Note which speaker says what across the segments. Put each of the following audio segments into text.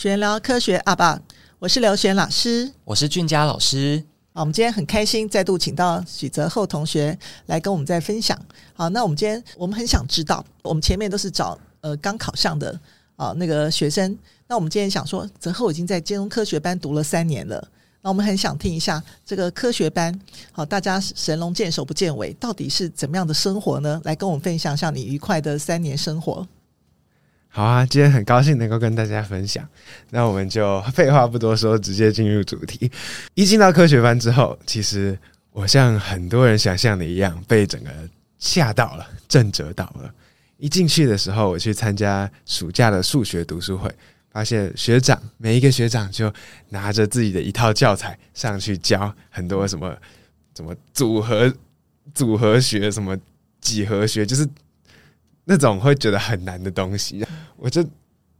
Speaker 1: 玄聊科学阿爸，我是刘璇老师，
Speaker 2: 我是俊佳老师。
Speaker 1: 好，我们今天很开心再度请到许泽厚同学来跟我们再分享。好，那我们今天我们很想知道，我们前面都是找呃刚考上的啊那个学生，那我们今天想说，泽厚已经在金融科学班读了三年了。那我们很想听一下这个科学班，好，大家神龙见首不见尾，到底是怎么样的生活呢？来跟我们分享一下你愉快的三年生活。
Speaker 3: 好啊，今天很高兴能够跟大家分享。那我们就废话不多说，直接进入主题。一进到科学班之后，其实我像很多人想象的一样，被整个吓到了，震慑到了。一进去的时候，我去参加暑假的数学读书会。发现学长每一个学长就拿着自己的一套教材上去教很多什么什么组合组合学什么几何学，就是那种会觉得很难的东西。我就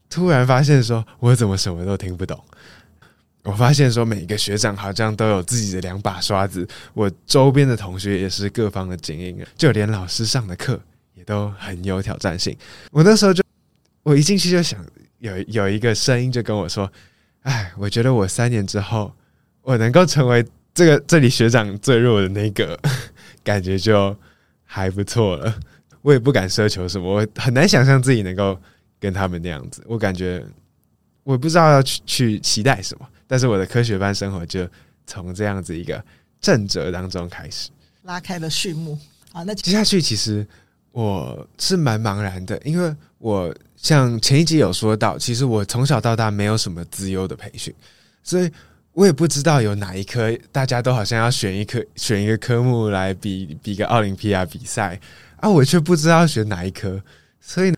Speaker 3: 突然发现说，我怎么什么都听不懂。我发现说，每个学长好像都有自己的两把刷子。我周边的同学也是各方的精英，就连老师上的课也都很有挑战性。我那时候就，我一进去就想。有有一个声音就跟我说：“哎，我觉得我三年之后，我能够成为这个这里学长最弱的那个，感觉就还不错了。我也不敢奢求什么，我很难想象自己能够跟他们那样子。我感觉我不知道要去去期待什么，但是我的科学班生活就从这样子一个震慑当中开始，
Speaker 1: 拉开了序幕。好，那
Speaker 3: 接下去其实我是蛮茫然的，因为我。像前一集有说到，其实我从小到大没有什么资优的培训，所以我也不知道有哪一科大家都好像要选一科选一个科目来比比个奥林匹亚比赛啊，我却不知道选哪一科，所以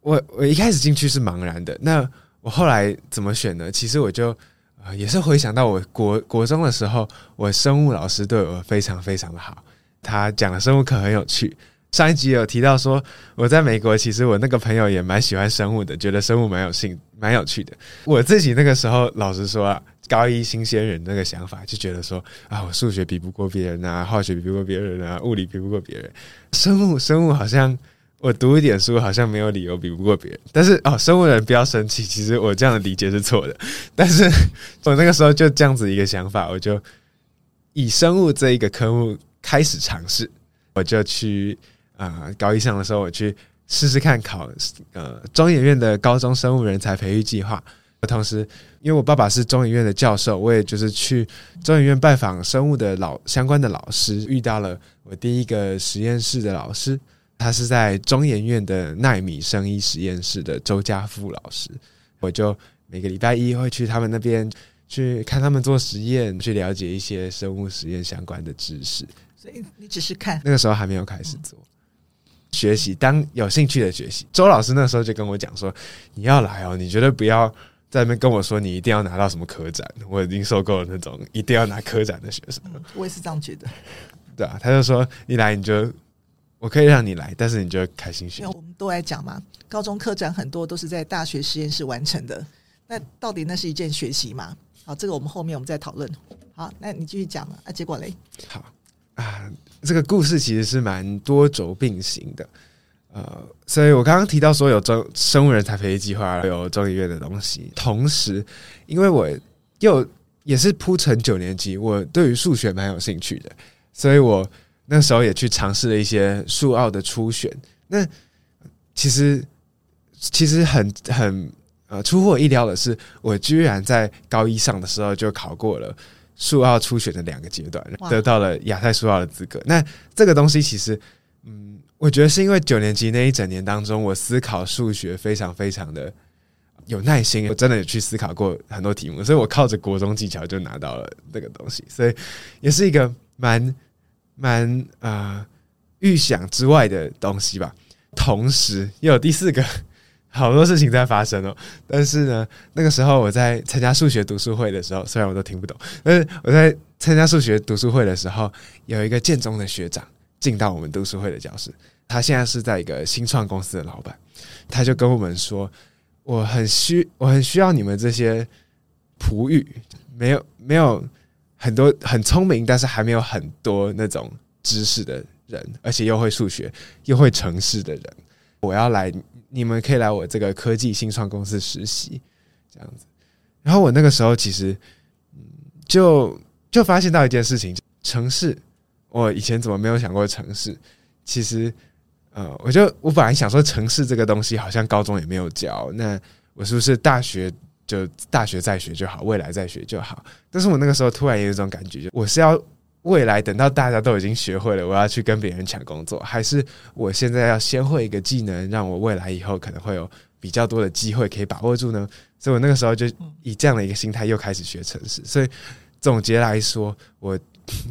Speaker 3: 我我一开始进去是茫然的。那我后来怎么选呢？其实我就呃也是回想到我国国中的时候，我生物老师对我非常非常的好，他讲的生物课很有趣。上一集有提到说，我在美国，其实我那个朋友也蛮喜欢生物的，觉得生物蛮有兴、蛮有趣的。我自己那个时候，老实说啊，高一新鲜人那个想法，就觉得说啊，我数学比不过别人啊，化学比不过别人啊，物理比不过别人，生物生物好像我读一点书，好像没有理由比不过别人。但是哦，生物人不要生气，其实我这样的理解是错的。但是我那个时候就这样子一个想法，我就以生物这一个科目开始尝试，我就去。啊、呃，高一上的时候，我去试试看考呃中研院的高中生物人才培育计划。同时，因为我爸爸是中研院的教授，我也就是去中研院拜访生物的老相关的老师，遇到了我第一个实验室的老师，他是在中研院的奈米生医实验室的周家富老师。我就每个礼拜一会去他们那边去看他们做实验，去了解一些生物实验相关的知识。
Speaker 1: 所以你只是看，
Speaker 3: 那个时候还没有开始做。学习，当有兴趣的学习。周老师那时候就跟我讲说：“你要来哦，你绝对不要在那边跟我说你一定要拿到什么科展。我已经受够了那种一定要拿科展的学生。
Speaker 1: 嗯”我也是这样觉得。
Speaker 3: 对啊，他就说：“你来，你就我可以让你来，但是你就开心学。”
Speaker 1: 我们都来讲嘛，高中科展很多都是在大学实验室完成的。那到底那是一件学习吗？好，这个我们后面我们再讨论。好，那你继续讲嘛啊，结果嘞？
Speaker 3: 好。啊，这个故事其实是蛮多轴并行的，呃，所以我刚刚提到说有中生物人才培育计划，有中医院的东西，同时，因为我又也是铺陈九年级，我对于数学蛮有兴趣的，所以我那时候也去尝试了一些数奥的初选。那其实其实很很呃出乎我意料的是，我居然在高一上的时候就考过了。数奥初选的两个阶段，得到了亚太数奥的资格。那这个东西其实，嗯，我觉得是因为九年级那一整年当中，我思考数学非常非常的有耐心，我真的有去思考过很多题目，所以我靠着国中技巧就拿到了这个东西，所以也是一个蛮蛮啊预想之外的东西吧。同时，又有第四个。好多事情在发生哦，但是呢，那个时候我在参加数学读书会的时候，虽然我都听不懂，但是我在参加数学读书会的时候，有一个建中的学长进到我们读书会的教室，他现在是在一个新创公司的老板，他就跟我们说，我很需我很需要你们这些璞玉，没有没有很多很聪明，但是还没有很多那种知识的人，而且又会数学又会程式的人，我要来。你们可以来我这个科技新创公司实习，这样子。然后我那个时候其实，嗯，就就发现到一件事情，城市，我以前怎么没有想过城市？其实，呃，我就我本来想说城市这个东西好像高中也没有教，那我是不是大学就大学再学就好，未来再学就好？但是我那个时候突然有一种感觉，就我是要。未来等到大家都已经学会了，我要去跟别人抢工作，还是我现在要先会一个技能，让我未来以后可能会有比较多的机会可以把握住呢？所以我那个时候就以这样的一个心态又开始学城市。所以总结来说，我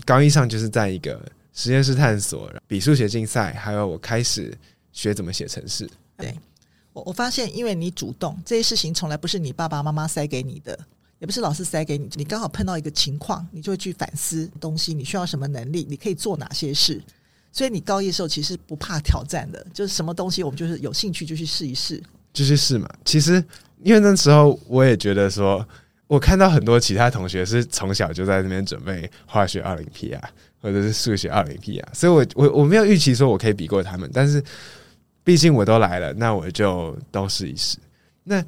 Speaker 3: 高一上就是在一个实验室探索、比数学竞赛，还有我开始学怎么写程式。
Speaker 1: 对，我我发现，因为你主动，这些事情从来不是你爸爸妈妈塞给你的。也不是老师塞给你，你刚好碰到一个情况，你就会去反思东西。你需要什么能力？你可以做哪些事？所以你高一的时候其实不怕挑战的，就是什么东西我们就是有兴趣就去试一试，
Speaker 3: 就去试嘛。其实因为那时候我也觉得说，我看到很多其他同学是从小就在那边准备化学奥林匹亚或者是数学奥林匹亚，所以我我我没有预期说我可以比过他们，但是毕竟我都来了，那我就都试一试。那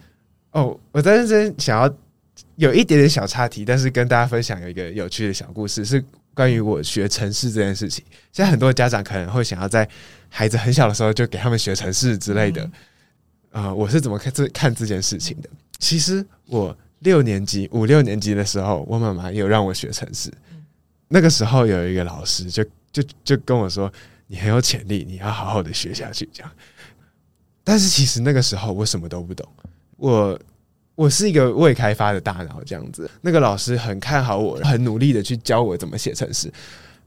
Speaker 3: 哦，我在认真想要。有一点点小岔题，但是跟大家分享有一个有趣的小故事，是关于我学城市这件事情。现在很多家长可能会想要在孩子很小的时候就给他们学城市之类的，啊、呃，我是怎么看这看这件事情的？其实我六年级、五六年级的时候，我妈妈有让我学城市。那个时候有一个老师就就就跟我说：“你很有潜力，你要好好的学下去。”这样。但是其实那个时候我什么都不懂，我。我是一个未开发的大脑，这样子。那个老师很看好我，很努力的去教我怎么写程式，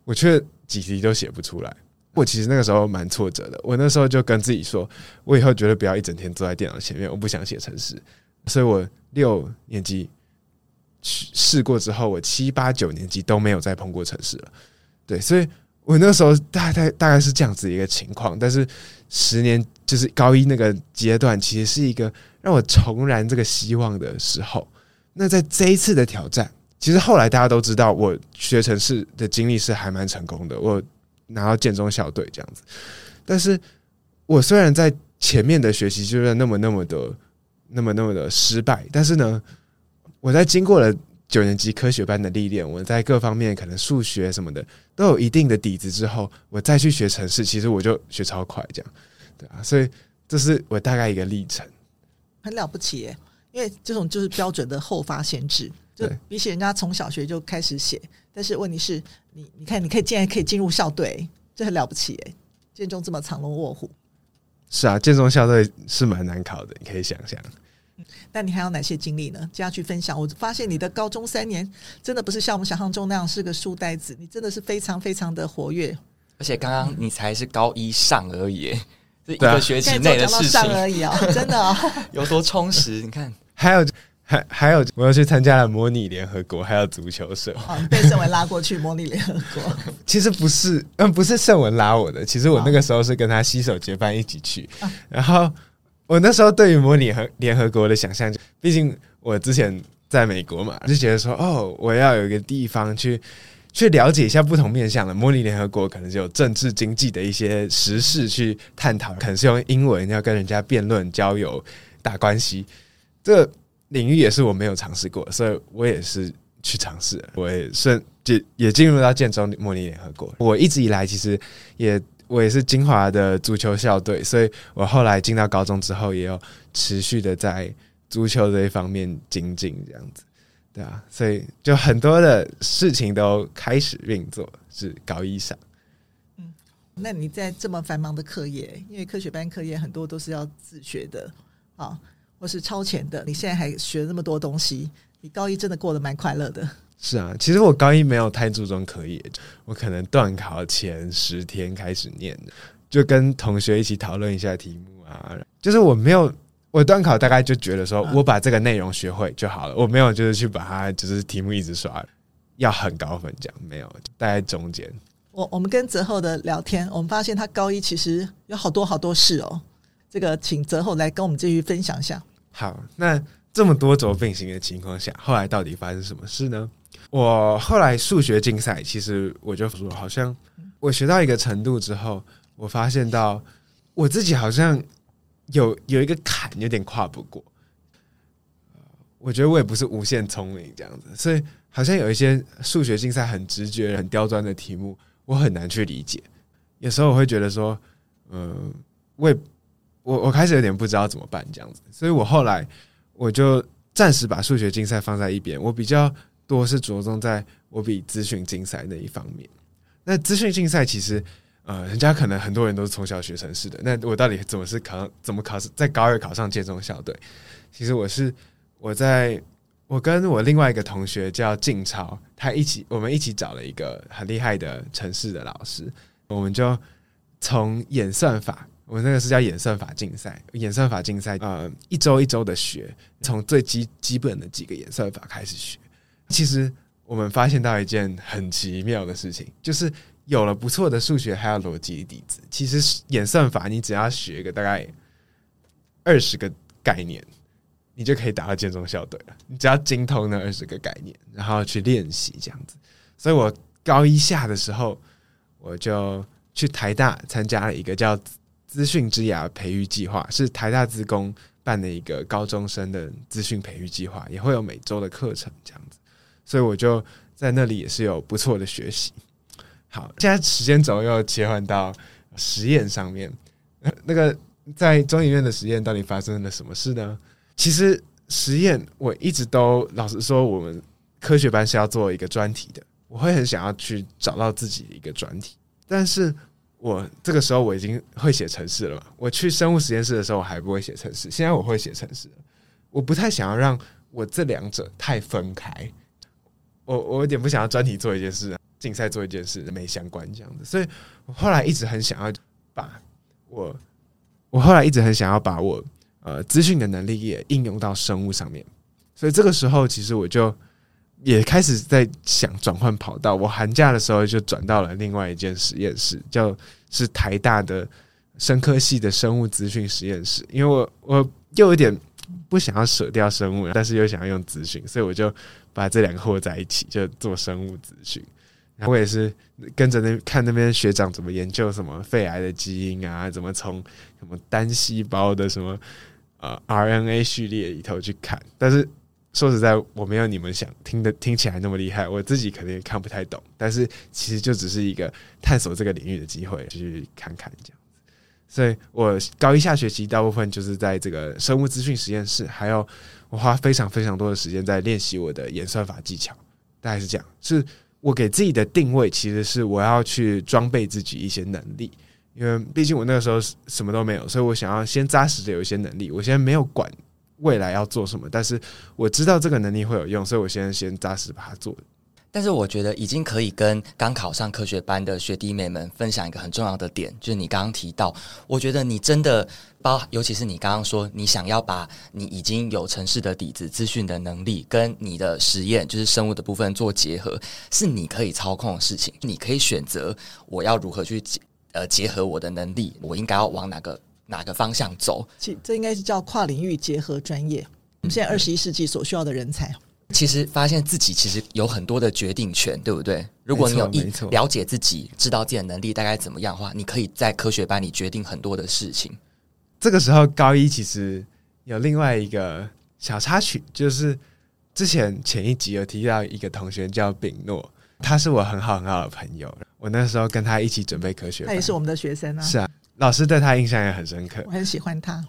Speaker 3: 我却几题都写不出来。我其实那个时候蛮挫折的。我那时候就跟自己说，我以后绝对不要一整天坐在电脑前面，我不想写程式。所以我六年级试过之后，我七八九年级都没有再碰过程式了。对，所以我那时候大概大概是这样子一个情况。但是十年就是高一那个阶段，其实是一个。让我重燃这个希望的时候，那在这一次的挑战，其实后来大家都知道，我学城市的经历是还蛮成功的，我拿到建中校队这样子。但是我虽然在前面的学习就是那么那么的那么那么的失败，但是呢，我在经过了九年级科学班的历练，我在各方面可能数学什么的都有一定的底子之后，我再去学城市，其实我就学超快，这样对啊，所以这是我大概一个历程。
Speaker 1: 很了不起耶，因为这种就是标准的后发先至，就比起人家从小学就开始写。但是问题是你，你看，你可以竟然可以进入校队，这很了不起耶！建中这么藏龙卧虎，
Speaker 3: 是啊，建中校队是蛮难考的，你可以想象。
Speaker 1: 那你还有哪些经历呢？接下去分享。我发现你的高中三年真的不是像我们想象中那样是个书呆子，你真的是非常非常的活跃。
Speaker 2: 而且刚刚你才是高一上而已。一个学期内的事情
Speaker 1: 而已啊，真的哦，
Speaker 2: 有多充实？你看，
Speaker 3: 还有还还有，我又去参加了模拟联合国，还有足球社。
Speaker 1: 哦，被盛文拉过去模拟联合国？
Speaker 3: 其实不是，嗯，不是盛文拉我的。其实我那个时候是跟他携手结伴一起去。然后我那时候对于模拟和联合国的想象，毕竟我之前在美国嘛，就觉得说，哦，我要有一个地方去。去了解一下不同面向的模拟联合国，可能是有政治经济的一些时事去探讨，可能是用英文要跟人家辩论、交友、打关系。这领域也是我没有尝试过，所以我也是去尝试。我也顺也也进入到建中模拟联合国。我一直以来其实也我也是金华的足球校队，所以我后来进到高中之后，也有持续的在足球这一方面精进这样子。对啊，所以就很多的事情都开始运作，是高一上。
Speaker 1: 嗯，那你在这么繁忙的课业，因为科学班课业很多都是要自学的啊，或是超前的，你现在还学那么多东西，你高一真的过得蛮快乐的。
Speaker 3: 是啊，其实我高一没有太注重课业，我可能断考前十天开始念的，就跟同学一起讨论一下题目啊，就是我没有。我段考大概就觉得说，我把这个内容学会就好了，我没有就是去把它就是题目一直刷，要很高分这样，没有，大概中间。
Speaker 1: 我我们跟泽厚的聊天，我们发现他高一其实有好多好多事哦。这个请泽厚来跟我们继续分享一下。
Speaker 3: 好，那这么多轴并行的情况下，后来到底发生什么事呢？我后来数学竞赛，其实我就说，好像我学到一个程度之后，我发现到我自己好像。有有一个坎有点跨不过，我觉得我也不是无限聪明这样子，所以好像有一些数学竞赛很直觉、很刁钻的题目，我很难去理解。有时候我会觉得说，嗯、我也我我开始有点不知道怎么办这样子，所以我后来我就暂时把数学竞赛放在一边，我比较多是着重在我比资讯竞赛那一方面。那资讯竞赛其实，呃，人家可能很多人都是从小学程式的，那我到底怎么是考？怎么考试？在高二考上建中校队？其实我是。我在我跟我另外一个同学叫静超，他一起我们一起找了一个很厉害的城市的老师，我们就从演算法，我们那个是叫演算法竞赛，演算法竞赛，呃，一周一周的学，从最基基本的几个演算法开始学。其实我们发现到一件很奇妙的事情，就是有了不错的数学还有逻辑底子，其实演算法你只要学个大概二十个概念。你就可以达到建中校队了。你只要精通那二十个概念，然后去练习这样子。所以我高一下的时候，我就去台大参加了一个叫“资讯之牙”培育计划，是台大资工办的一个高中生的资讯培育计划，也会有每周的课程这样子。所以我就在那里也是有不错的学习。好，现在时间轴又切换到实验上面。那个在中医院的实验到底发生了什么事呢？其实实验我一直都老实说，我们科学班是要做一个专题的，我会很想要去找到自己的一个专题。但是我这个时候我已经会写程式了嘛，我去生物实验室的时候我还不会写程式，现在我会写程式。我不太想要让我这两者太分开，我我有点不想要专题做一件事，竞赛做一件事没相关这样子，所以我后来一直很想要把我，我后来一直很想要把我。呃，资讯的能力也应用到生物上面，所以这个时候其实我就也开始在想转换跑道。我寒假的时候就转到了另外一间实验室，叫是台大的生科系的生物资讯实验室。因为我我又有点不想要舍掉生物，但是又想要用资讯，所以我就把这两个合在一起，就做生物资讯。我也是跟着那看那边学长怎么研究什么肺癌的基因啊，怎么从什么单细胞的什么。呃，RNA 序列里头去看，但是说实在，我没有你们想听的听起来那么厉害，我自己可能也看不太懂。但是其实就只是一个探索这个领域的机会，去看看这样子。所以我高一下学期大部分就是在这个生物资讯实验室，还有我花非常非常多的时间在练习我的演算法技巧。大概是这样，是我给自己的定位，其实是我要去装备自己一些能力。因为毕竟我那个时候什么都没有，所以我想要先扎实的有一些能力。我现在没有管未来要做什么，但是我知道这个能力会有用，所以我现在先扎实把它做。
Speaker 2: 但是我觉得已经可以跟刚考上科学班的学弟妹们分享一个很重要的点，就是你刚刚提到，我觉得你真的包，尤其是你刚刚说你想要把你已经有城市的底子、资讯的能力跟你的实验，就是生物的部分做结合，是你可以操控的事情，你可以选择我要如何去结。呃，结合我的能力，我应该要往哪个哪个方向走？
Speaker 1: 其这应该是叫跨领域结合专业。我们现在二十一世纪所需要的人才，
Speaker 2: 其实发现自己其实有很多的决定权，对不对？如果你有一了解自己，知道自己的能力大概怎么样的话，你可以在科学班里决定很多的事情。
Speaker 3: 这个时候，高一其实有另外一个小插曲，就是之前前一集有提到一个同学叫秉诺。他是我很好很好的朋友，我那时候跟他一起准备科学，
Speaker 1: 他也是我们的学生啊。
Speaker 3: 是啊，老师对他印象也很深刻，
Speaker 1: 我很喜欢他。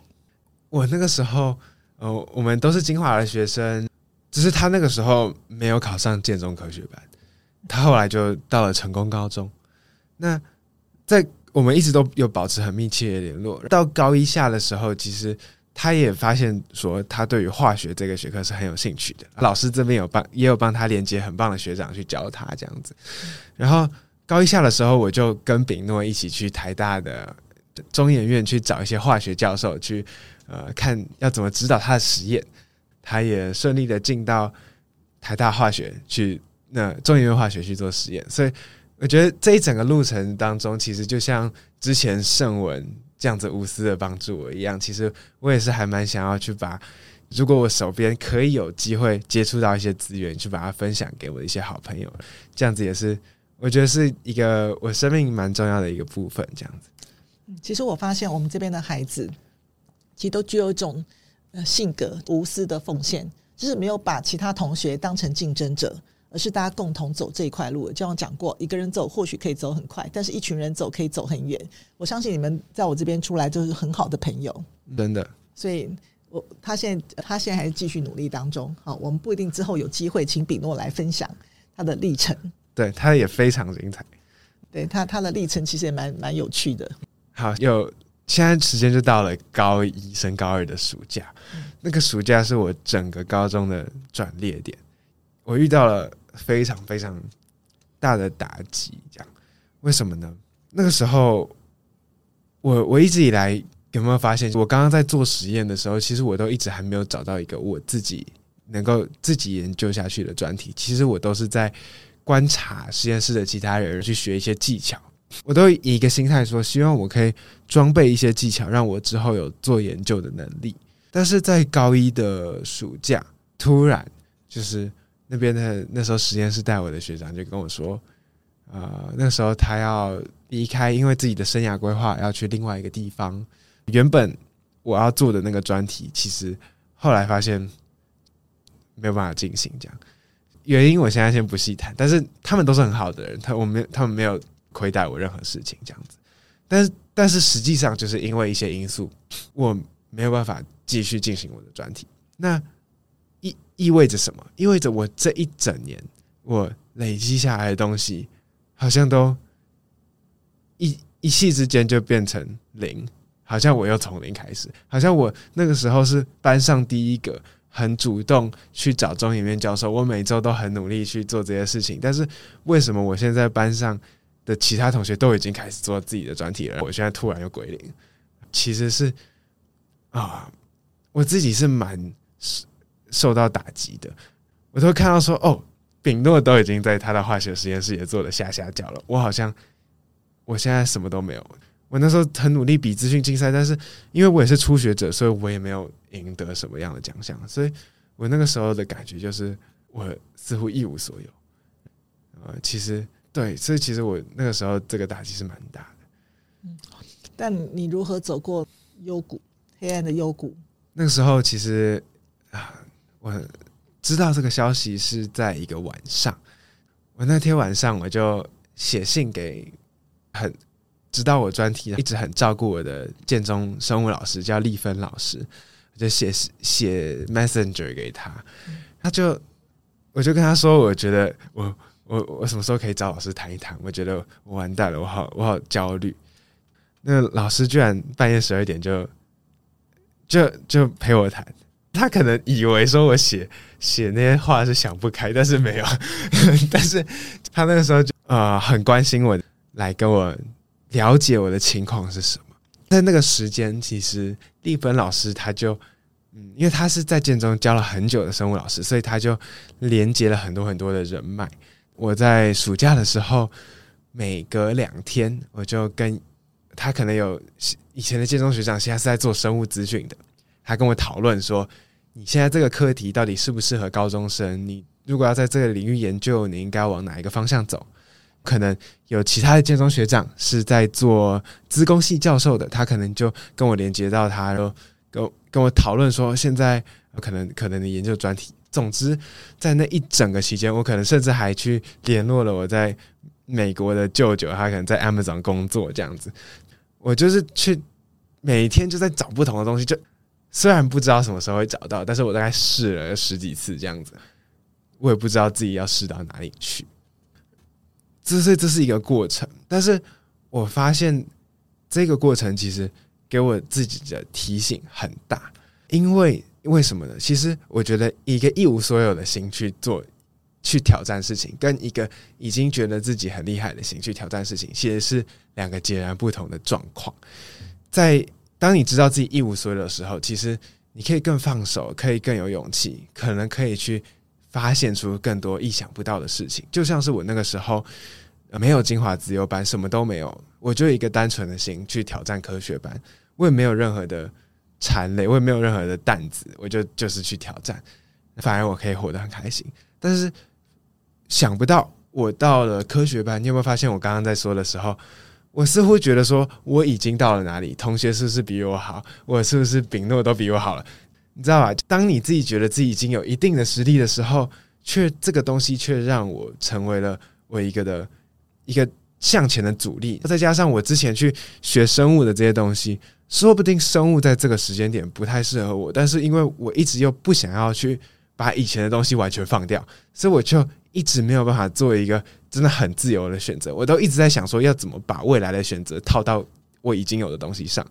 Speaker 3: 我那个时候，呃，我们都是清华的学生，只是他那个时候没有考上建中科学班，他后来就到了成功高中。那在我们一直都有保持很密切的联络，到高一下的时候，其实。他也发现说，他对于化学这个学科是很有兴趣的。老师这边有帮，也有帮他连接很棒的学长去教他这样子。然后高一下的时候，我就跟秉诺一起去台大的中研院去找一些化学教授去，呃，看要怎么指导他的实验。他也顺利的进到台大化学去，那中研院化学去做实验。所以我觉得这一整个路程当中，其实就像之前圣文。这样子无私的帮助我一样，其实我也是还蛮想要去把，如果我手边可以有机会接触到一些资源，去把它分享给我的一些好朋友，这样子也是我觉得是一个我生命蛮重要的一个部分。这样子，
Speaker 1: 其实我发现我们这边的孩子，其实都具有一种性格，无私的奉献。就是没有把其他同学当成竞争者，而是大家共同走这一块路。就像讲过，一个人走或许可以走很快，但是一群人走可以走很远。我相信你们在我这边出来就是很好的朋友，
Speaker 3: 真的。
Speaker 1: 所以我他现在他现在还是继续努力当中。好，我们不一定之后有机会请比诺来分享他的历程。
Speaker 3: 对，他也非常精彩。
Speaker 1: 对他他的历程其实也蛮蛮有趣的。
Speaker 3: 好，有现在时间就到了高一升高二的暑假，嗯，那个暑假是我整个高中的转捩点，我遇到了非常非常大的打击。这样为什么呢？那个时候，我我一直以来有没有发现，我刚刚在做实验的时候，其实我都一直还没有找到一个我自己能够自己研究下去的专题。其实我都是在。观察实验室的其他人去学一些技巧，我都以一个心态说，希望我可以装备一些技巧，让我之后有做研究的能力。但是在高一的暑假，突然就是那边的那时候实验室带我的学长就跟我说，呃，那时候他要离开，因为自己的生涯规划要去另外一个地方。原本我要做的那个专题，其实后来发现没有办法进行，这样。原因我现在先不细谈，但是他们都是很好的人，他我没他们没有亏待我任何事情这样子，但是但是实际上就是因为一些因素，我没有办法继续进行我的专题。那意意味着什么？意味着我这一整年我累积下来的东西，好像都一一夕之间就变成零，好像我又从零开始，好像我那个时候是班上第一个。很主动去找中研院教授，我每周都很努力去做这些事情。但是为什么我现在班上的其他同学都已经开始做自己的专题了，我现在突然又归零？其实是啊，我自己是蛮受到打击的。我都看到说，哦，秉诺都已经在他的化学实验室也做了下下脚了，我好像我现在什么都没有。我那时候很努力比资讯竞赛，但是因为我也是初学者，所以我也没有赢得什么样的奖项。所以我那个时候的感觉就是，我似乎一无所有。呃，其实对，所以其实我那个时候这个打击是蛮大的。
Speaker 1: 嗯，但你如何走过幽谷，黑暗的幽谷？
Speaker 3: 那个时候其实啊，我知道这个消息是在一个晚上。我那天晚上我就写信给很。知道我专题一直很照顾我的建中生物老师叫丽芬老师，我就写写 Messenger 给他，他就我就跟他说，我觉得我我我什么时候可以找老师谈一谈？我觉得我完蛋了，我好我好焦虑。那老师居然半夜十二点就就就陪我谈，他可能以为说我写写那些话是想不开，但是没有，但是他那个时候就啊、呃、很关心我，来跟我。了解我的情况是什么？在那个时间，其实丽芬老师他就，嗯，因为他是在建中教了很久的生物老师，所以他就连接了很多很多的人脉。我在暑假的时候，每隔两天，我就跟他可能有以前的建中学长，现在是在做生物资讯的，他跟我讨论说，你现在这个课题到底适不适合高中生？你如果要在这个领域研究，你应该往哪一个方向走？可能有其他的建中学长是在做资工系教授的，他可能就跟我连接到他，就跟跟我讨论说，现在可能可能你研究专题。总之，在那一整个期间，我可能甚至还去联络了我在美国的舅舅，他可能在 Amazon 工作这样子。我就是去每天就在找不同的东西，就虽然不知道什么时候会找到，但是我大概试了十几次这样子，我也不知道自己要试到哪里去。这是这是一个过程，但是我发现这个过程其实给我自己的提醒很大，因为为什么呢？其实我觉得一个一无所有的心去做去挑战事情，跟一个已经觉得自己很厉害的心去挑战事情，其实是两个截然不同的状况。在当你知道自己一无所有的时候，其实你可以更放手，可以更有勇气，可能可以去。发现出更多意想不到的事情，就像是我那个时候没有精华自由班，什么都没有，我就一个单纯的心去挑战科学班，我也没有任何的缠累，我也没有任何的担子，我就就是去挑战，反而我可以活得很开心。但是想不到我到了科学班，你有没有发现我刚刚在说的时候，我似乎觉得说我已经到了哪里，同学是不是比我好，我是不是秉诺都比我好了？你知道吧？当你自己觉得自己已经有一定的实力的时候，却这个东西却让我成为了我一个的一个向前的阻力。再加上我之前去学生物的这些东西，说不定生物在这个时间点不太适合我，但是因为我一直又不想要去把以前的东西完全放掉，所以我就一直没有办法做一个真的很自由的选择。我都一直在想说，要怎么把未来的选择套到我已经有的东西上，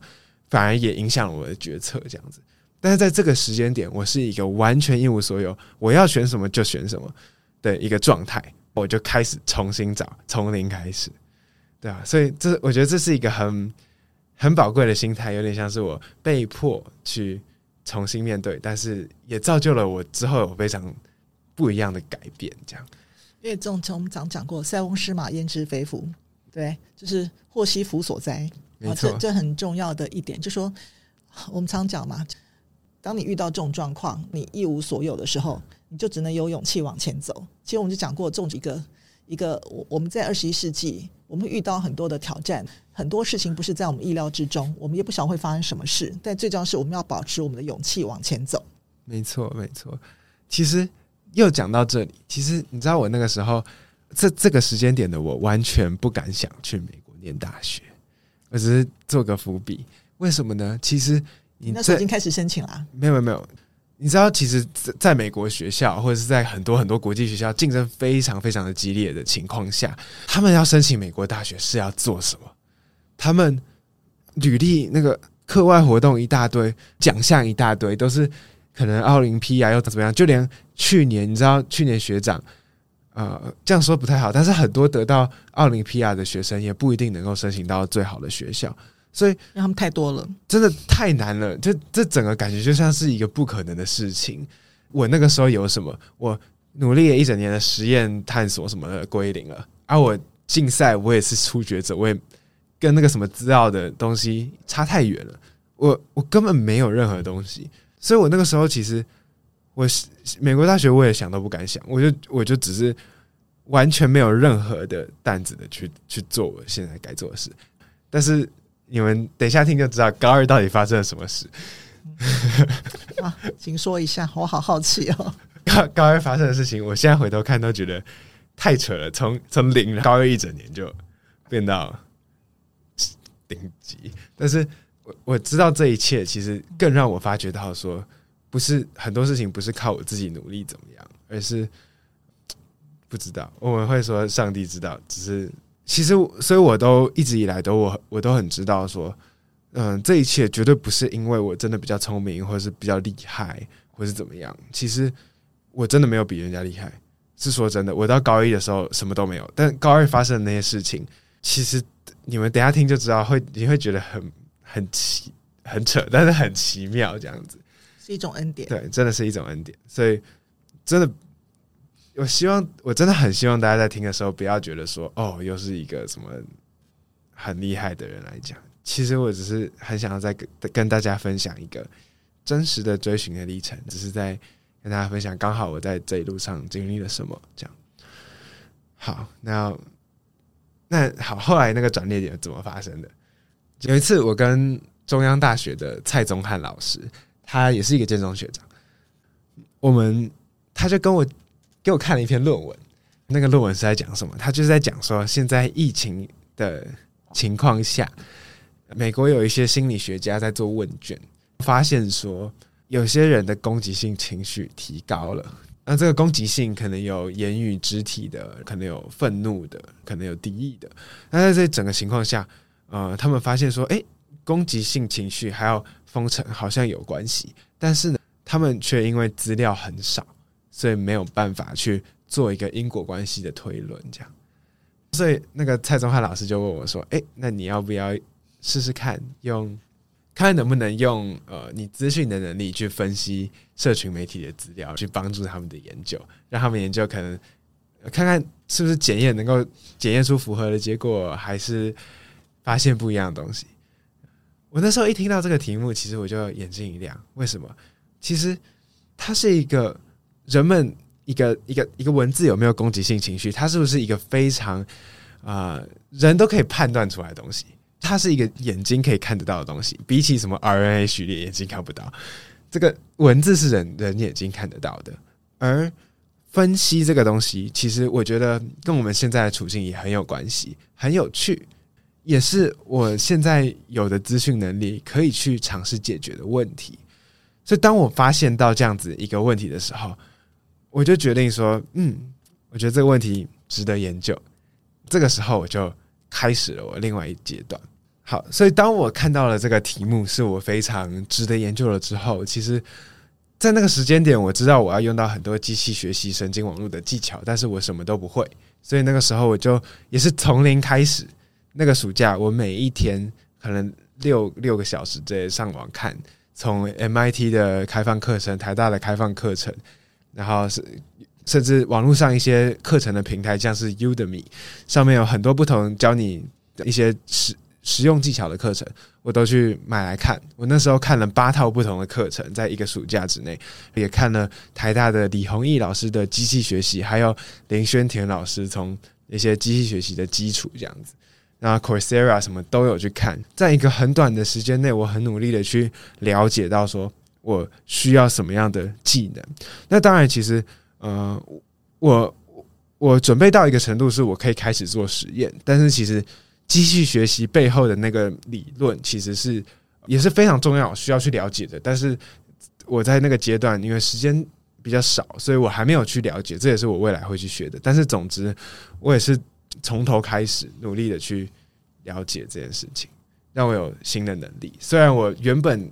Speaker 3: 反而也影响了我的决策，这样子。但是在这个时间点，我是一个完全一无所有，我要选什么就选什么的一个状态，我就开始重新找，从零开始，对啊，所以这我觉得这是一个很很宝贵的心态，有点像是我被迫去重新面对，但是也造就了我之后有非常不一样的改变。这样，
Speaker 1: 因为这种从我们讲讲过，塞翁失马焉知非福，对，就是祸兮福所在，
Speaker 3: 没错，
Speaker 1: 这这很重要的一点，就说我们常讲嘛。当你遇到这种状况，你一无所有的时候，你就只能有勇气往前走。其实我们就讲过，这种一个一个，我我们在二十一世纪，我们会遇到很多的挑战，很多事情不是在我们意料之中，我们也不晓得会发生什么事。但最重要是，我们要保持我们的勇气往前走。
Speaker 3: 没错，没错。其实又讲到这里，其实你知道，我那个时候，这这个时间点的我，完全不敢想去美国念大学，我只是做个伏笔。为什么呢？其实。
Speaker 1: 你那时候已经开始申请了啊？
Speaker 3: 没有没有没有，你知道，其实，在美国学校或者是在很多很多国际学校竞争非常非常的激烈的情况下，他们要申请美国大学是要做什么？他们履历那个课外活动一大堆，奖项一大堆，都是可能奥林匹亚又怎么样？就连去年，你知道，去年学长，呃，这样说不太好，但是很多得到奥林匹亚的学生也不一定能够申请到最好的学校。所以，
Speaker 1: 让他们太多了，
Speaker 3: 真的太难了。这这整个感觉就像是一个不可能的事情。我那个时候有什么？我努力了一整年的实验探索什么的归零了。而、啊、我竞赛，我也是初学者，我也跟那个什么资料的东西差太远了。我我根本没有任何东西，所以我那个时候其实我美国大学我也想都不敢想，我就我就只是完全没有任何的担子的去去做我现在该做的事，但是。你们等一下听就知道高二到底发生了什么事。
Speaker 1: 啊，请说一下，我好好奇哦。
Speaker 3: 高高二发生的事情，我现在回头看都觉得太扯了。从从零高二一整年就变到顶级，但是我我知道这一切，其实更让我发觉到说，不是很多事情不是靠我自己努力怎么样，而是不知道。我们会说上帝知道，只是。其实，所以我都一直以来都我我都很知道说，嗯，这一切绝对不是因为我真的比较聪明，或者是比较厉害，或是怎么样。其实我真的没有比人家厉害，是说真的。我到高一的时候什么都没有，但高二发生的那些事情，其实你们等下听就知道，会你会觉得很很奇很扯，但是很奇妙，这样子
Speaker 1: 是一种恩典。
Speaker 3: 对，真的是一种恩典。所以真的。我希望，我真的很希望大家在听的时候，不要觉得说，哦，又是一个什么很厉害的人来讲。其实我只是很想要再跟跟大家分享一个真实的追寻的历程，只是在跟大家分享，刚好我在这一路上经历了什么。这样，好，那那好，后来那个转捩点怎么发生的？有一次，我跟中央大学的蔡宗翰老师，他也是一个建中学长，我们他就跟我。给我看了一篇论文，那个论文是在讲什么？他就是在讲说，现在疫情的情况下，美国有一些心理学家在做问卷，发现说有些人的攻击性情绪提高了。那这个攻击性可能有言语、肢体的，可能有愤怒的，可能有敌意的。那在这整个情况下，呃，他们发现说，诶，攻击性情绪还有封城好像有关系，但是呢，他们却因为资料很少。所以没有办法去做一个因果关系的推论，这样。所以那个蔡宗翰老师就问我说：“诶，那你要不要试试看，用看能不能用呃你资讯的能力去分析社群媒体的资料，去帮助他们的研究，让他们研究可能看看是不是检验能够检验出符合的结果，还是发现不一样的东西。”我那时候一听到这个题目，其实我就眼睛一亮。为什么？其实它是一个。人们一个一个一个文字有没有攻击性情绪？它是不是一个非常啊、人都可以判断出来的东西？它是一个眼睛可以看得到的东西，比起什么 RNA 序列眼睛看不到，这个文字是人人眼睛看得到的，而分析这个东西，其实我觉得跟我们现在的处境也很有关系，很有趣，也是我现在有的资讯能力可以去尝试解决的问题。所以，当我发现到这样子一个问题的时候，我就决定说，嗯，我觉得这个问题值得研究。这个时候，我就开始了我另外一阶段。好，所以当我看到了这个题目是我非常值得研究了之后，其实，在那个时间点，我知道我要用到很多机器学习、神经网络的技巧，但是我什么都不会，所以那个时候我就也是从零开始。那个暑假，我每一天可能六六个小时之类上网看，从 MIT 的开放课程、台大的开放课程，然后是甚至网络上一些课程的平台，像是 Udemy，上面有很多不同教你一些实实用技巧的课程，我都去买来看。我那时候看了八套不同的课程，在一个暑假之内，也看了台大的李宏毅老师的机器学习，还有林轩田老师从一些机器学习的基础这样子。然后 Coursera 什么都有去看，在一个很短的时间内，我很努力的去了解到说我需要什么样的技能。那当然，其实呃，我我准备到一个程度，是我可以开始做实验，但是其实。机器学习背后的那个理论，其实是也是非常重要，需要去了解的。但是我在那个阶段，因为时间比较少，所以我还没有去了解。这也是我未来会去学的。但是总之，我也是从头开始努力的去了解这件事情，让我有新的能力。虽然我原本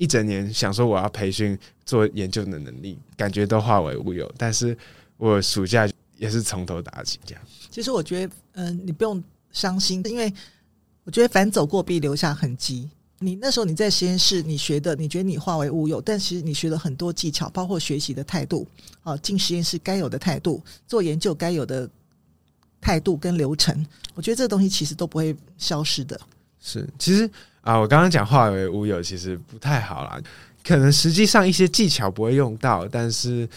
Speaker 3: 一整年想说我要培训做研究的能力，感觉都化为乌有，但是我暑假也是从头打起。这样，
Speaker 1: 其实我觉得，嗯、呃，你不用。伤心，因为我觉得反走过必留下痕迹。你那时候你在实验室，你学的，你觉得你化为乌有，但其实你学了很多技巧，包括学习的态度，啊，进实验室该有的态度，做研究该有的态度跟流程。我觉得这个东西其实都不会消失的。
Speaker 3: 是，其实啊，我刚刚讲化为乌有，其实不太好啦。可能实际上一些技巧不会用到，但是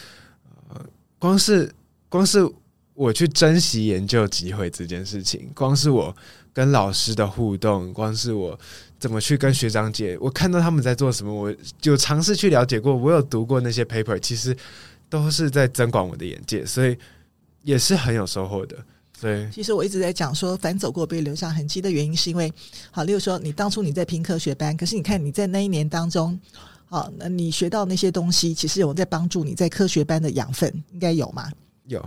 Speaker 3: 呃，光是光是。我去珍惜研究机会这件事情，光是我跟老师的互动，光是我怎么去跟学长姐，我看到他们在做什么，我就尝试去了解过，我有读过那些 paper，其实都是在增广我的眼界，所以也是很有收获的。所以，
Speaker 1: 其实我一直在讲说，反走过被留下痕迹的原因，是因为，好，例如说，你当初你在拼科学班，可是你看你在那一年当中，好，那你学到那些东西，其实有在帮助你在科学班的养分，应该有吗？
Speaker 3: 有。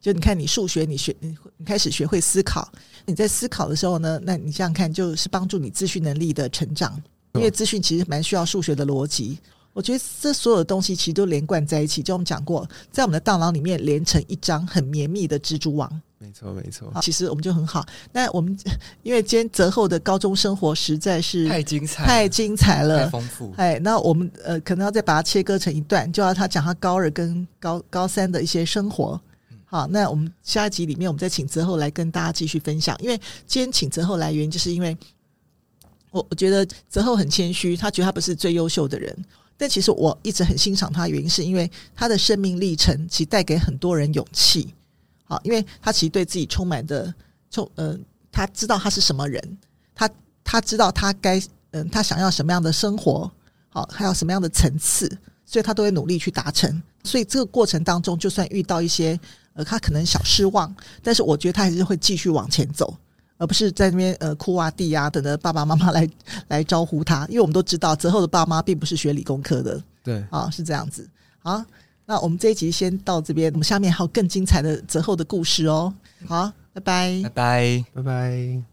Speaker 1: 就你看，你数学，你学，你你开始学会思考。你在思考的时候呢，那你这样看，就是帮助你资讯能力的成长。因为资讯其实蛮需要数学的逻辑。我觉得这所有的东西其实都连贯在一起。就我们讲过，在我们的大脑里面连成一张很绵密的蜘蛛网。
Speaker 3: 没错，没错。
Speaker 1: 其实我们就很好。那我们因为今天泽厚的高中生活实在是
Speaker 2: 太精彩，
Speaker 1: 太精彩了，
Speaker 2: 太丰富。
Speaker 1: 哎，那我们呃，可能要再把它切割成一段，就要他讲他高二跟高高三的一些生活。好，那我们下一集里面，我们再请泽厚来跟大家继续分享。因为今天请泽厚来，原因就是因为我我觉得泽厚很谦虚，他觉得他不是最优秀的人，但其实我一直很欣赏他，原因是因为他的生命历程其实带给很多人勇气。好，因为他其实对自己充满的充，呃，他知道他是什么人，他他知道他该嗯、他想要什么样的生活，好，还有什么样的层次，所以他都会努力去达成。所以这个过程当中，就算遇到一些。呃，他可能小失望，但是我觉得他还是会继续往前走，而不是在那边呃哭啊、地啊，等着爸爸妈妈来来招呼他。因为我们都知道，泽厚的爸妈并不是学理工科的，
Speaker 3: 对
Speaker 1: 啊，是这样子。好，那我们这一集先到这边，我们下面还有更精彩的泽厚的故事哦。好，拜拜，
Speaker 2: 拜拜，
Speaker 3: 拜拜。